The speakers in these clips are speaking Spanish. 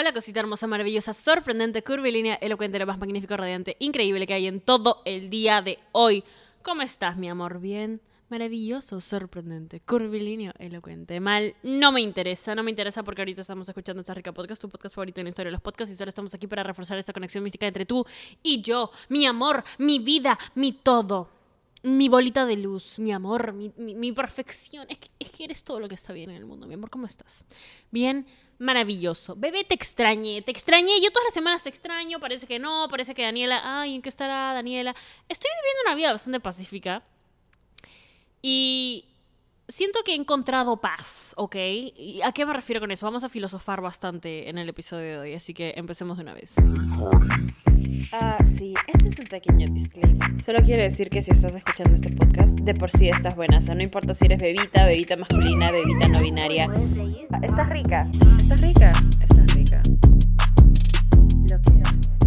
Hola cosita hermosa, maravillosa, sorprendente, curvilínea, elocuente, lo más magnífico, radiante, increíble que hay en todo el día de hoy. ¿Cómo estás, mi amor? Bien, maravilloso, sorprendente, curvilíneo, elocuente. Mal, no me interesa, no me interesa porque ahorita estamos escuchando esta rica podcast, tu podcast favorito en la historia de los podcasts y solo estamos aquí para reforzar esta conexión mística entre tú y yo, mi amor, mi vida, mi todo. Mi bolita de luz, mi amor, mi, mi- perfección. Es que, es que eres todo lo que está bien en el mundo, mi amor. ¿Cómo estás? Bien, maravilloso. Bebé, te extrañé, te extrañé. Yo todas las semanas te extraño. Parece que no, parece que Daniela. Ay, ¿en qué estará Daniela? Estoy viviendo una vida bastante pacífica. Y siento que he encontrado paz, ¿ok? ¿Y ¿A qué me refiero con eso? Vamos a filosofar bastante en el episodio de hoy, así que empecemos de una vez. Ah, sí, este es un pequeño disclaimer. Solo quiero decir que si estás escuchando este podcast, de por sí estás buena. O sea, no importa si eres bebita, bebita masculina, bebita no binaria. Ah, Estás rica. Estás rica. Estás rica. Lo que.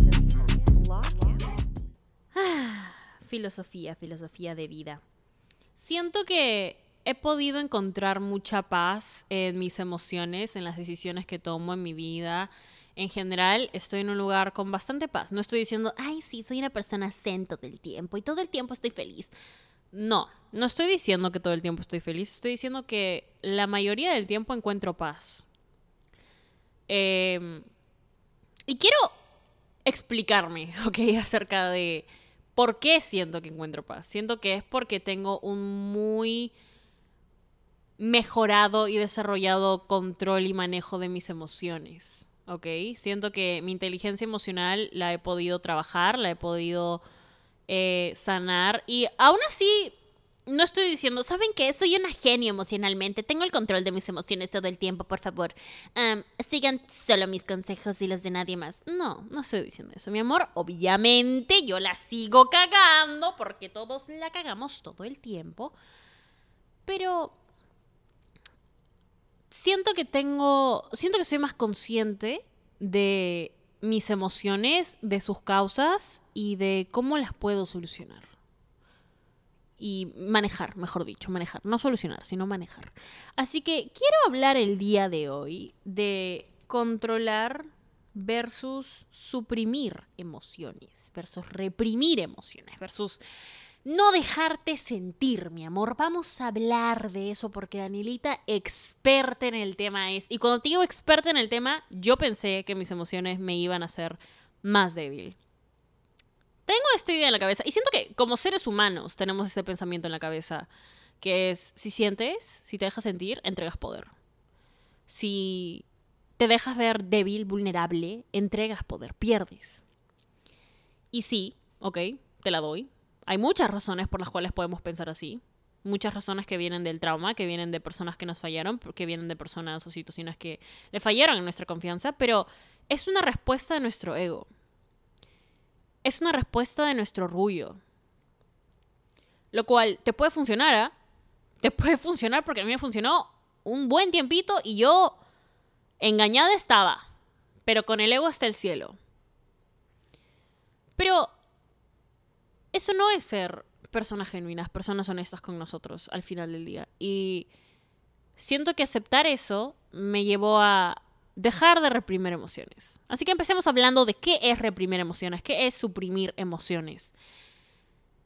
Lo que. Filosofía, filosofía de vida. Siento que he podido encontrar mucha paz en mis emociones, en las decisiones que tomo en mi vida. En general, estoy en un lugar con bastante paz. No estoy diciendo, ay, sí, soy una persona zen todo el tiempo y todo el tiempo estoy feliz. No, no estoy diciendo que todo el tiempo estoy feliz. Estoy diciendo que la mayoría del tiempo encuentro paz. Em, y quiero explicarme, ¿ok? Acerca de por qué siento que encuentro paz. Siento que es porque tengo un muy mejorado y desarrollado control y manejo de mis emociones, ¿ok? Siento que mi inteligencia emocional la he podido trabajar, la he podido eh, sanar y aún así no estoy diciendo, ¿saben qué? Soy una genio emocionalmente. Tengo el control de mis emociones todo el tiempo, por favor. Sigan solo mis consejos y los de nadie más. No, no estoy diciendo eso, mi amor. Obviamente yo la sigo cagando porque todos la cagamos todo el tiempo. Pero siento que tengo, siento que soy más consciente de mis emociones, de sus causas y de cómo las puedo solucionar y manejar, mejor dicho, manejar, no solucionar, sino manejar. Así que quiero hablar el día de hoy de controlar versus suprimir emociones, versus reprimir emociones, versus no dejarte sentir, mi amor. Vamos a hablar de eso porque Danielita, experta en el tema es, y cuando te digo experta en el tema, yo pensé que mis emociones me iban a hacer más débil. Tengo esta idea en la cabeza y siento que como seres humanos tenemos este pensamiento en la cabeza que es si sientes, si te dejas sentir, entregas poder. Si te dejas ver débil, vulnerable, entregas poder, pierdes. Y sí, ok, te la doy. Hay muchas razones por las cuales podemos pensar así. Muchas razones que vienen del trauma, que vienen de personas que nos fallaron, que vienen de personas o situaciones que le fallaron en nuestra confianza, pero es una respuesta de nuestro ego es una respuesta de nuestro orgullo. Lo cual te puede funcionar, ¿ah? Te puede funcionar porque a mí me funcionó un buen tiempito y yo engañada estaba. Pero con el ego hasta el cielo. Pero eso no es ser personas genuinas, personas honestas con nosotros al final del día. Y siento que aceptar eso me llevó a dejar de reprimir emociones. Así que empecemos hablando de qué es reprimir emociones, qué es suprimir emociones.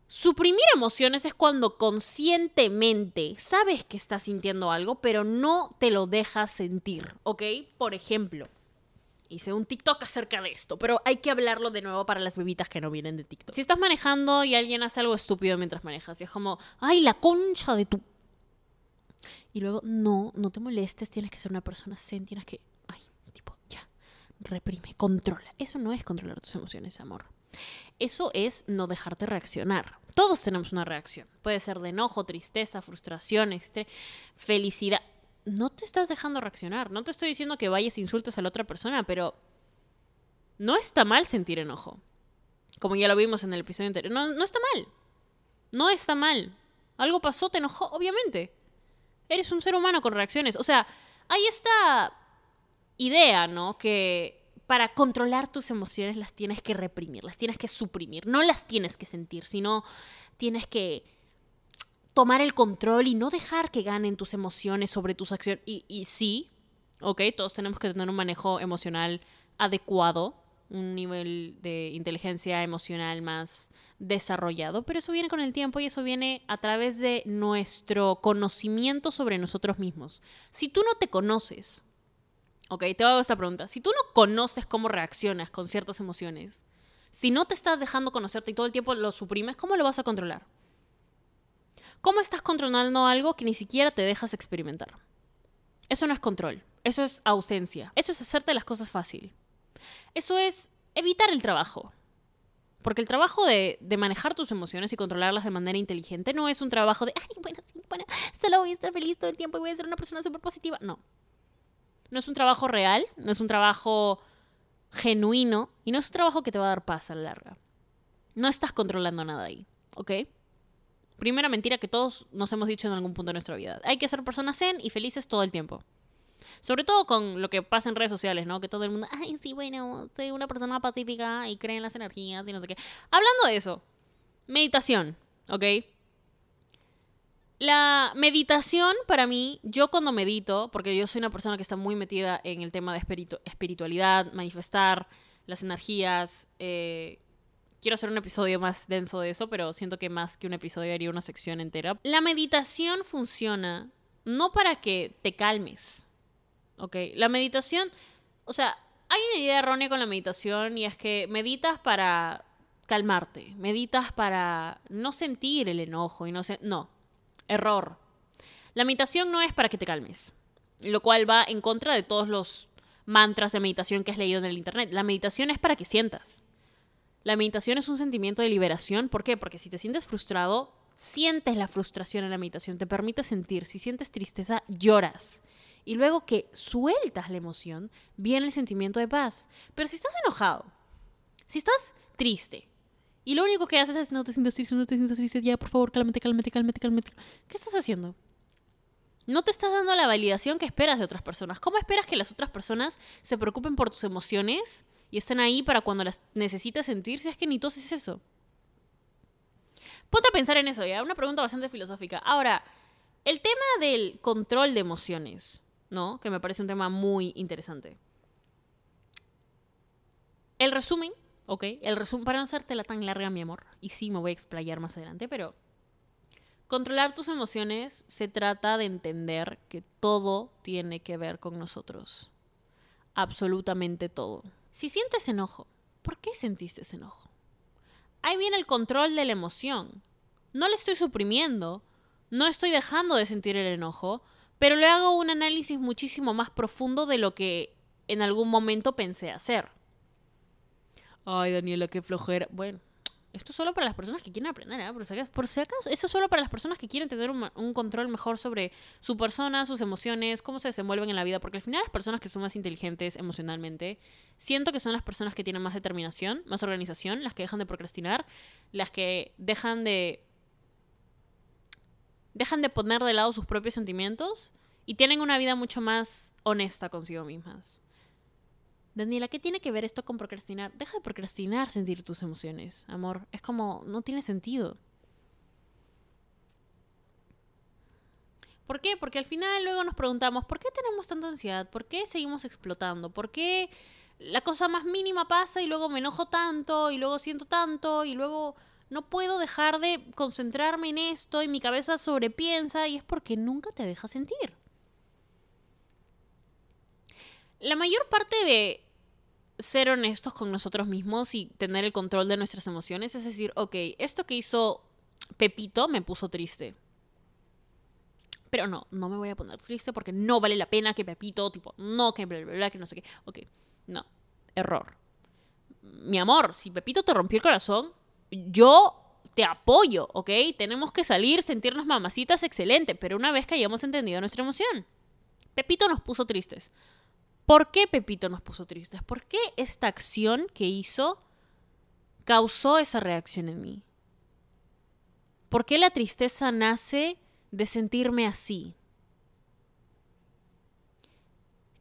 Suprimir emociones es cuando conscientemente sabes que estás sintiendo algo, pero no te lo dejas sentir, ¿ok? Por ejemplo, hice un TikTok acerca de esto, pero hay que hablarlo de nuevo para las bebitas que no vienen de TikTok. Si estás manejando y alguien hace algo estúpido mientras manejas, y es como, ay, la concha de tu... Y luego, no, no te molestes, tienes que ser una persona zen, tienes que ay, tipo, ya, reprime, controla. Eso no es controlar tus emociones, amor. Eso es no dejarte reaccionar. Todos tenemos una reacción. Puede ser de enojo, tristeza, frustración, felicidad. No te estás dejando reaccionar. No te estoy diciendo que vayas e insultes a la otra persona, pero no está mal sentir enojo. Como ya lo vimos en el episodio anterior. No, no está mal. No está mal. Algo pasó, te enojó, obviamente. Eres un ser humano con reacciones. O sea, hay esta idea, ¿no? Que para controlar tus emociones las tienes que reprimir, las tienes que suprimir. No las tienes que sentir, sino tienes que tomar el control y no dejar que ganen tus emociones sobre tus acciones. Y, sí, ¿ok? Todos tenemos que tener un manejo emocional adecuado, un nivel de inteligencia emocional más desarrollado, pero eso viene con el tiempo y eso viene a través de nuestro conocimiento sobre nosotros mismos. Si tú no te conoces, ok, te hago esta pregunta, si tú no conoces cómo reaccionas con ciertas emociones, si no te estás dejando conocerte y todo el tiempo lo suprimes, ¿cómo lo vas a controlar? ¿Cómo estás controlando algo que ni siquiera te dejas experimentar? Eso no es control, eso es ausencia, eso es hacerte las cosas fácil. Eso es evitar el trabajo. Porque el trabajo de, de, manejar tus emociones y controlarlas de manera inteligente no es un trabajo de, ay, bueno, sí, bueno, solo voy a estar feliz todo el tiempo y voy a ser una persona súper positiva. No. No es un trabajo real, no es un trabajo genuino y no es un trabajo que te va a dar paz a la larga. No estás controlando nada ahí, ¿ok? Primera mentira que todos nos hemos dicho en algún punto de nuestra vida. Hay que ser personas zen y felices todo el tiempo. Sobre todo con lo que pasa en redes sociales, ¿no? Que todo el mundo, ay, sí, bueno, soy una persona pacífica y cree en las energías y no sé qué. Hablando de eso, meditación, ¿ok? La meditación para mí, yo cuando medito, porque yo soy una persona que está muy metida en el tema de espiritualidad, manifestar las energías, eh, quiero hacer un episodio más denso de eso, pero siento que más que un episodio haría una sección entera. La meditación funciona no para que te calmes, ¿ok? La meditación, o sea, hay una idea errónea con la meditación y es que meditas para calmarte, meditas para no sentir el enojo y no sé, no, Error. La meditación no es para que te calmes, lo cual va en contra de todos los mantras de meditación que has leído en el Internet. La meditación es para que sientas. La meditación es un sentimiento de liberación. ¿Por qué? Porque si te sientes frustrado, sientes la frustración en la meditación, te permite sentir. Si sientes tristeza, lloras. Y luego que sueltas la emoción, viene el sentimiento de paz. Pero si estás enojado, si estás triste, y lo único que haces es no te sientas triste, no te sientas triste, ya, por favor, cálmate, cálmate, cálmate, cálmate. ¿Qué estás haciendo? No te estás dando la validación que esperas de otras personas. ¿Cómo esperas que las otras personas se preocupen por tus emociones y estén ahí para cuando las necesites sentir si es que ni tú haces eso? Ponte a pensar en eso, ya. Una pregunta bastante filosófica. Ahora, el tema del control de emociones, ¿no? Que me parece un tema muy interesante. El resumen ¿ok? El resumen, para no hacértela tan larga, mi amor, y sí me voy a explayar más adelante, pero controlar tus emociones se trata de entender que todo tiene que ver con nosotros. Absolutamente todo. Si sientes enojo, ¿por qué sentiste ese enojo? Ahí viene el control de la emoción. No le estoy suprimiendo, no estoy dejando de sentir el enojo, pero le hago un análisis muchísimo más profundo de lo que en algún momento pensé hacer. Ay, Daniela, qué flojera. Bueno, esto es solo para las personas que quieren aprender, ¿eh? Por si acaso, por si acaso esto es solo para las personas que quieren tener un, control mejor sobre su persona, sus emociones, cómo se desenvuelven en la vida. Porque al final las personas que son más inteligentes emocionalmente, siento que son las personas que tienen más determinación, más organización, las que dejan de procrastinar, las que dejan de... dejan de poner de lado sus propios sentimientos y tienen una vida mucho más honesta consigo mismas. Daniela, ¿qué tiene que ver esto con procrastinar? Deja de procrastinar sentir tus emociones, amor. Es como, no tiene sentido. ¿Por qué? Porque al final luego nos preguntamos, ¿por qué tenemos tanta ansiedad? ¿Por qué seguimos explotando? ¿Por qué la cosa más mínima pasa y luego me enojo tanto y luego siento tanto y luego no puedo dejar de concentrarme en esto y mi cabeza sobrepiensa y es porque nunca te deja sentir? La mayor parte de ser honestos con nosotros mismos y tener el control de nuestras emociones. Es decir, ok, esto que hizo Pepito me puso triste. Pero no, no me voy a poner triste porque no vale la pena que Pepito, tipo, no, que bla, bla, bla, que no sé qué. Ok, no, error. Mi amor, si Pepito te rompió el corazón, yo te apoyo, ¿ok? Tenemos que salir, sentirnos mamacitas, excelente, pero una vez que hayamos entendido nuestra emoción. Pepito nos puso tristes. ¿Por qué Pepito nos puso tristes? ¿Por qué esta acción que hizo causó esa reacción en mí? ¿Por qué la tristeza nace de sentirme así?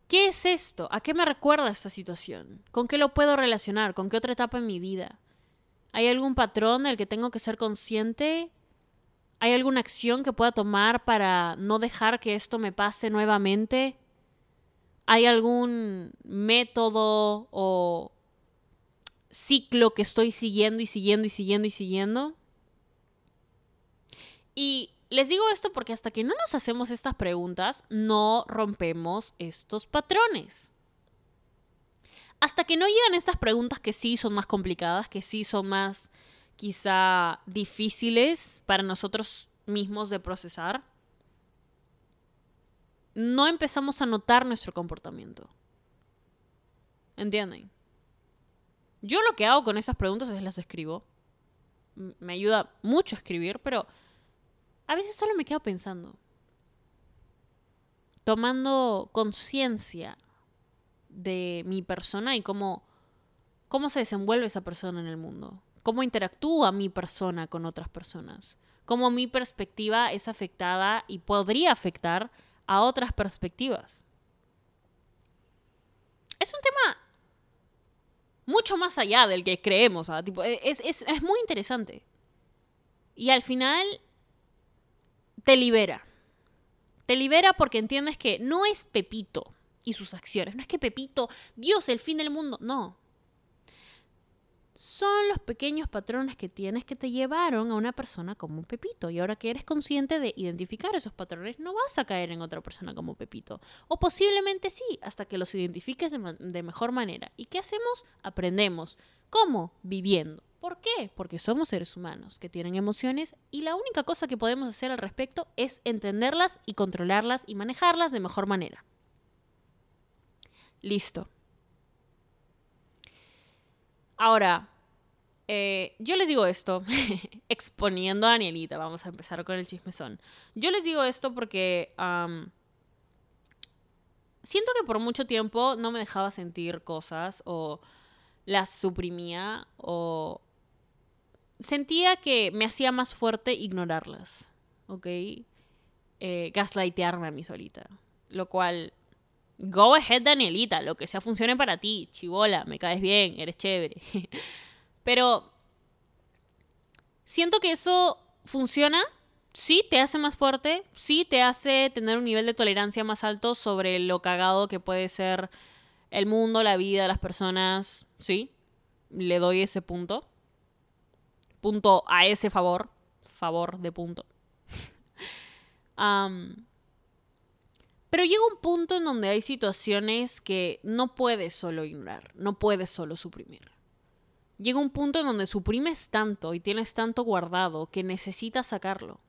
¿Qué es esto? ¿A qué me recuerda esta situación? ¿Con qué lo puedo relacionar? ¿Con qué otra etapa en mi vida? ¿Hay algún patrón del que tengo que ser consciente? ¿Hay alguna acción que pueda tomar para no dejar que esto me pase nuevamente? ¿Hay algún método o ciclo que estoy siguiendo y siguiendo y siguiendo y siguiendo? Y les digo esto porque hasta que no nos hacemos estas preguntas, no rompemos estos patrones. Hasta que no llegan estas preguntas que sí son más complicadas, que sí son más quizá difíciles para nosotros mismos de procesar, no empezamos a notar nuestro comportamiento. ¿Entienden? Yo lo que hago con esas preguntas es las escribo. Me ayuda mucho a escribir, pero a veces solo me quedo pensando. Tomando conciencia de mi persona y cómo, cómo se desenvuelve esa persona en el mundo. Cómo interactúa mi persona con otras personas. Cómo mi perspectiva es afectada y podría afectar a otras perspectivas. Es un tema mucho más allá del que creemos. Tipo, e, es, es muy interesante. Y al final te libera. Te libera porque entiendes que no es Pepito y sus acciones. No es que Pepito, Dios, el fin del mundo. No son los pequeños patrones que tienes que te llevaron a una persona como Pepito. Y ahora que eres consciente de identificar esos patrones, no vas a caer en otra persona como Pepito. O posiblemente sí, hasta que los identifiques de, mejor manera. ¿Y qué hacemos? Aprendemos. ¿Cómo? Viviendo. ¿Por qué? Porque somos seres humanos que tienen emociones y la única cosa que podemos hacer al respecto es entenderlas y controlarlas y manejarlas de mejor manera. Listo. Ahora, eh, yo les digo esto, exponiendo a Danielita, vamos a empezar con el chismezón. Yo les digo esto porque siento que por mucho tiempo no me dejaba sentir cosas o las suprimía o sentía que me hacía más fuerte ignorarlas, ¿ok? Eh, gaslightearme a mí solita, lo cual Go ahead, Danielita, lo que sea funcione para ti, chivola, me caes bien, eres chévere. Pero siento que eso funciona, sí te hace más fuerte, sí te hace tener un nivel de tolerancia más alto sobre lo cagado que puede ser el mundo, la vida, las personas, sí, le doy ese punto. Punto a ese favor, favor de punto. Pero llega un punto en donde hay situaciones que no puedes solo ignorar, no puedes solo suprimir. Llega un punto en donde suprimes tanto y tienes tanto guardado que necesitas sacarlo.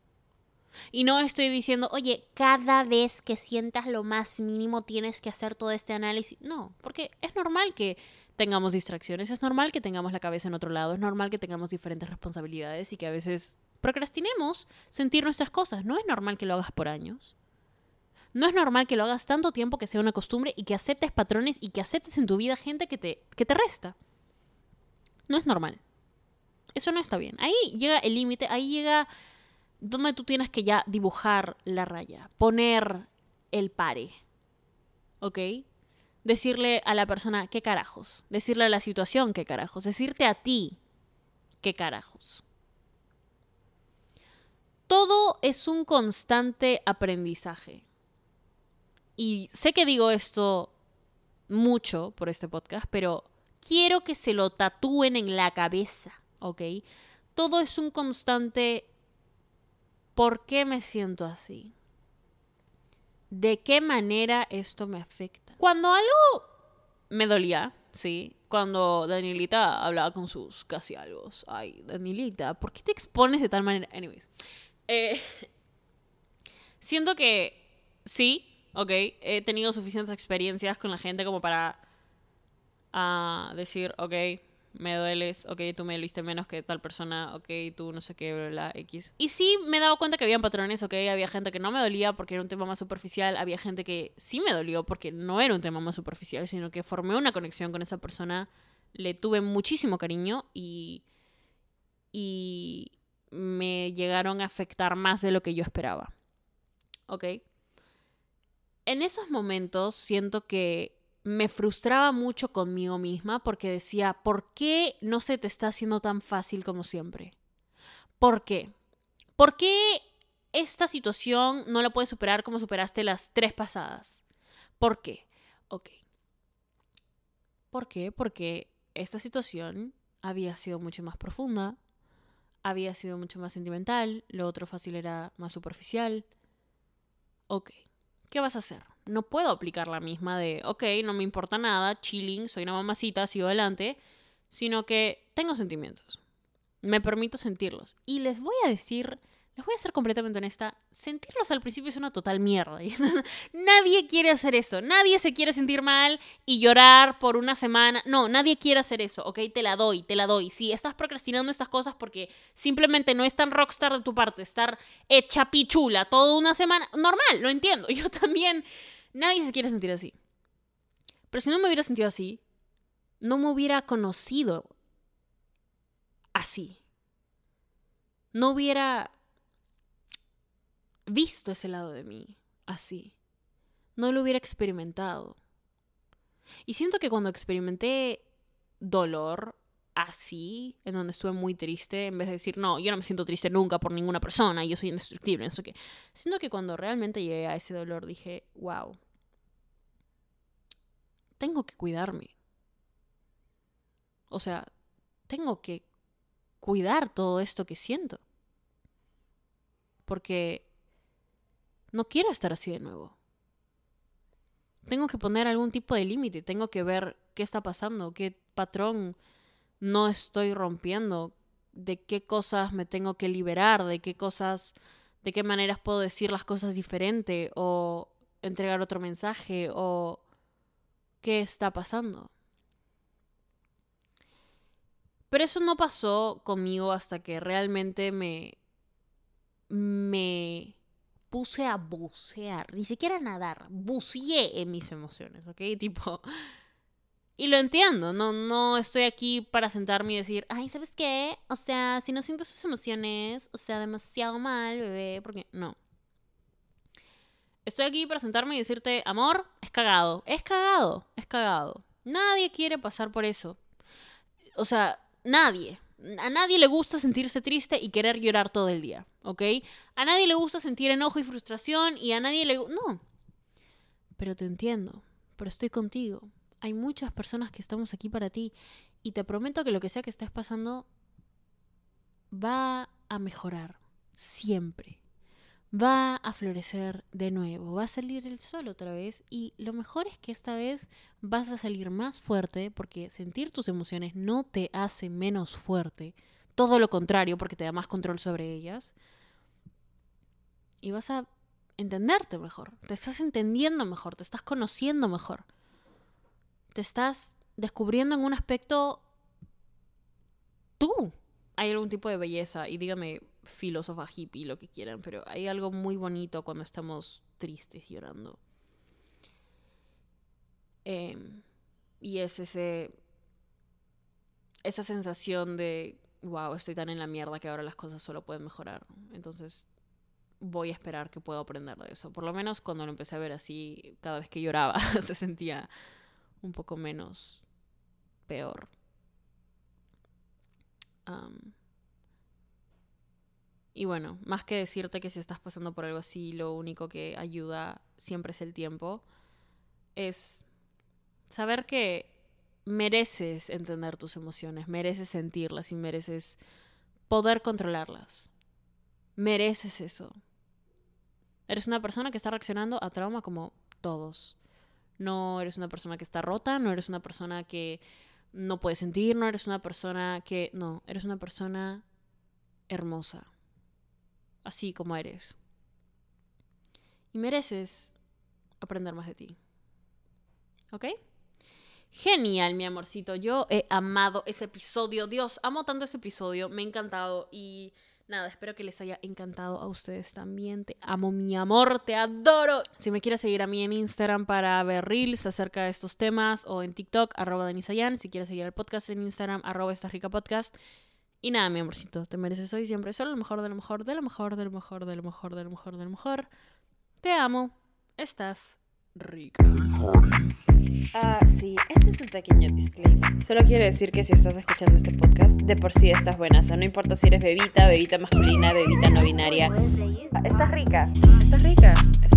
Y no estoy diciendo, oye, cada vez que sientas lo más mínimo tienes que hacer todo este análisis. No, porque es normal que tengamos distracciones, es normal que tengamos la cabeza en otro lado, es normal que tengamos diferentes responsabilidades y que a veces procrastinemos sentir nuestras cosas. No es normal que lo hagas por años. No es normal que lo hagas tanto tiempo que sea una costumbre y que aceptes patrones y que aceptes en tu vida gente que te, que te resta. No es normal. Eso no está bien. Ahí llega el límite, ahí llega donde tú tienes que ya dibujar la raya, poner el pare. ¿Ok? Decirle a la persona qué carajos, decirle a la situación qué carajos, decirte a ti qué carajos. Todo es un constante aprendizaje y sé que digo esto mucho por este podcast, pero quiero que se lo tatúen en la cabeza, ¿ok? Todo es un constante ¿por qué me siento así? ¿De qué manera esto me afecta? Cuando algo me dolía, sí, cuando Danielita hablaba con sus casi algo, ay, Danielita, ¿por qué te expones de tal manera? Anyways, eh, siento que sí, ok, he tenido suficientes experiencias con la gente como para uh, decir, ok, me dueles, ok, tú me doliste menos que tal persona, ok, tú no sé qué, la X. Y sí me he dado cuenta que habían patrones, ok, había gente que no me dolía porque era un tema más superficial, había gente que sí me dolió porque no era un tema más superficial, sino que formé una conexión con esa persona, le tuve muchísimo cariño y, y me llegaron a afectar más de lo que yo esperaba. ¿Ok? En esos momentos siento que me frustraba mucho conmigo misma porque decía, ¿por qué no se te está haciendo tan fácil como siempre? ¿Por qué? ¿Por qué esta situación no la puedes superar como superaste las tres pasadas? ¿Por qué? ok. ¿Por qué? Porque esta situación había sido mucho más profunda, había sido mucho más sentimental, lo otro fácil era más superficial. Ok, ¿qué vas a hacer? No puedo aplicar la misma de, ok, no me importa nada, chilling, soy una mamacita, sigo adelante, sino que tengo sentimientos. Me permito sentirlos. Y les voy a decir les voy a ser completamente honesta, sentirlos al principio es una total mierda. nadie quiere hacer eso. Nadie se quiere sentir mal y llorar por una semana. No, nadie quiere hacer eso, ¿ok? Te la doy, te la doy. Si estás procrastinando estas cosas porque simplemente no es tan rockstar de tu parte, estar hecha pichula toda una semana, normal, lo entiendo. Yo también, nadie se quiere sentir así. Pero si no me hubiera sentido así, no me hubiera conocido así. No hubiera visto ese lado de mí así. No lo hubiera experimentado. Y siento que cuando experimenté dolor así, en donde estuve muy triste, en vez de decir, no, yo no me siento triste nunca por ninguna persona, yo soy indestructible, eso que. Siento que cuando realmente llegué a ese dolor dije, wow, tengo que cuidarme. O sea, tengo que cuidar todo esto que siento. Porque no quiero estar así de nuevo. Tengo que poner algún tipo de límite, tengo que ver qué está pasando, qué patrón no estoy rompiendo, de qué cosas me tengo que liberar, de qué cosas, de qué maneras puedo decir las cosas diferente o entregar otro mensaje o qué está pasando. Pero eso no pasó conmigo hasta que realmente me me puse a bucear, ni siquiera nadar, buceé en mis emociones, ¿ok? Tipo, y lo entiendo, no, no estoy aquí para sentarme y decir, ay, ¿sabes qué? O sea, si no sientes sus emociones, o sea, demasiado mal, bebé, porque no. Estoy aquí para sentarme y decirte, amor, es cagado, es cagado, es cagado. Nadie quiere pasar por eso. O sea, nadie. A nadie le gusta sentirse triste y querer llorar todo el día, ¿ok? A nadie le gusta sentir enojo y frustración y a nadie le... No. Pero te entiendo, pero estoy contigo. Hay muchas personas que estamos aquí para ti y te prometo que lo que sea que estés pasando va a mejorar, siempre va a florecer de nuevo, va a salir el sol otra vez y lo mejor es que esta vez vas a salir más fuerte porque sentir tus emociones no te hace menos fuerte, todo lo contrario porque te da más control sobre ellas y vas a entenderte mejor, te estás entendiendo mejor, te estás conociendo mejor, te estás descubriendo en un aspecto tú. Hay algún tipo de belleza y dígame, filósofa hippie, lo que quieran, pero hay algo muy bonito cuando estamos tristes llorando. Em, y es ese. Esa sensación de. Wow, estoy tan en la mierda que ahora las cosas solo pueden mejorar. Entonces voy a esperar que pueda aprender de eso. Por lo menos cuando lo empecé a ver así, cada vez que lloraba, se sentía un poco menos peor. Y bueno, más que decirte que si estás pasando por algo así, lo único que ayuda siempre es el tiempo, es saber que mereces entender tus emociones, mereces sentirlas y mereces poder controlarlas. Mereces eso. Eres una persona que está reaccionando a trauma como todos. No eres una persona que está rota, no eres una persona que no puede sentir, no eres una persona que... No, eres una persona hermosa así como eres. Y mereces aprender más de ti. ¿Ok? Genial, mi amorcito. Yo he amado ese episodio. Dios, amo tanto ese episodio. Me ha encantado. Y nada, espero que les haya encantado a ustedes también. Te amo, mi amor. Te adoro. Si me quieres seguir a mí en Instagram para ver reels acerca de estos temas o en TikTok, arroba Denisayan. Si quieres seguir el podcast en Instagram, arroba esta rica podcast. Y nada, mi amorcito, te mereces hoy siempre solo lo mejor, de lo mejor, de lo mejor, de lo mejor, de lo mejor, de lo mejor, de lo mejor. Te amo. Estás rica. Ah, sí, este es un pequeño disclaimer. Solo quiero decir que si estás escuchando este podcast, de por sí estás buena. O sea, no importa si eres bebita, bebita masculina, bebita no binaria. estás rica. Estás rica. Estás rica.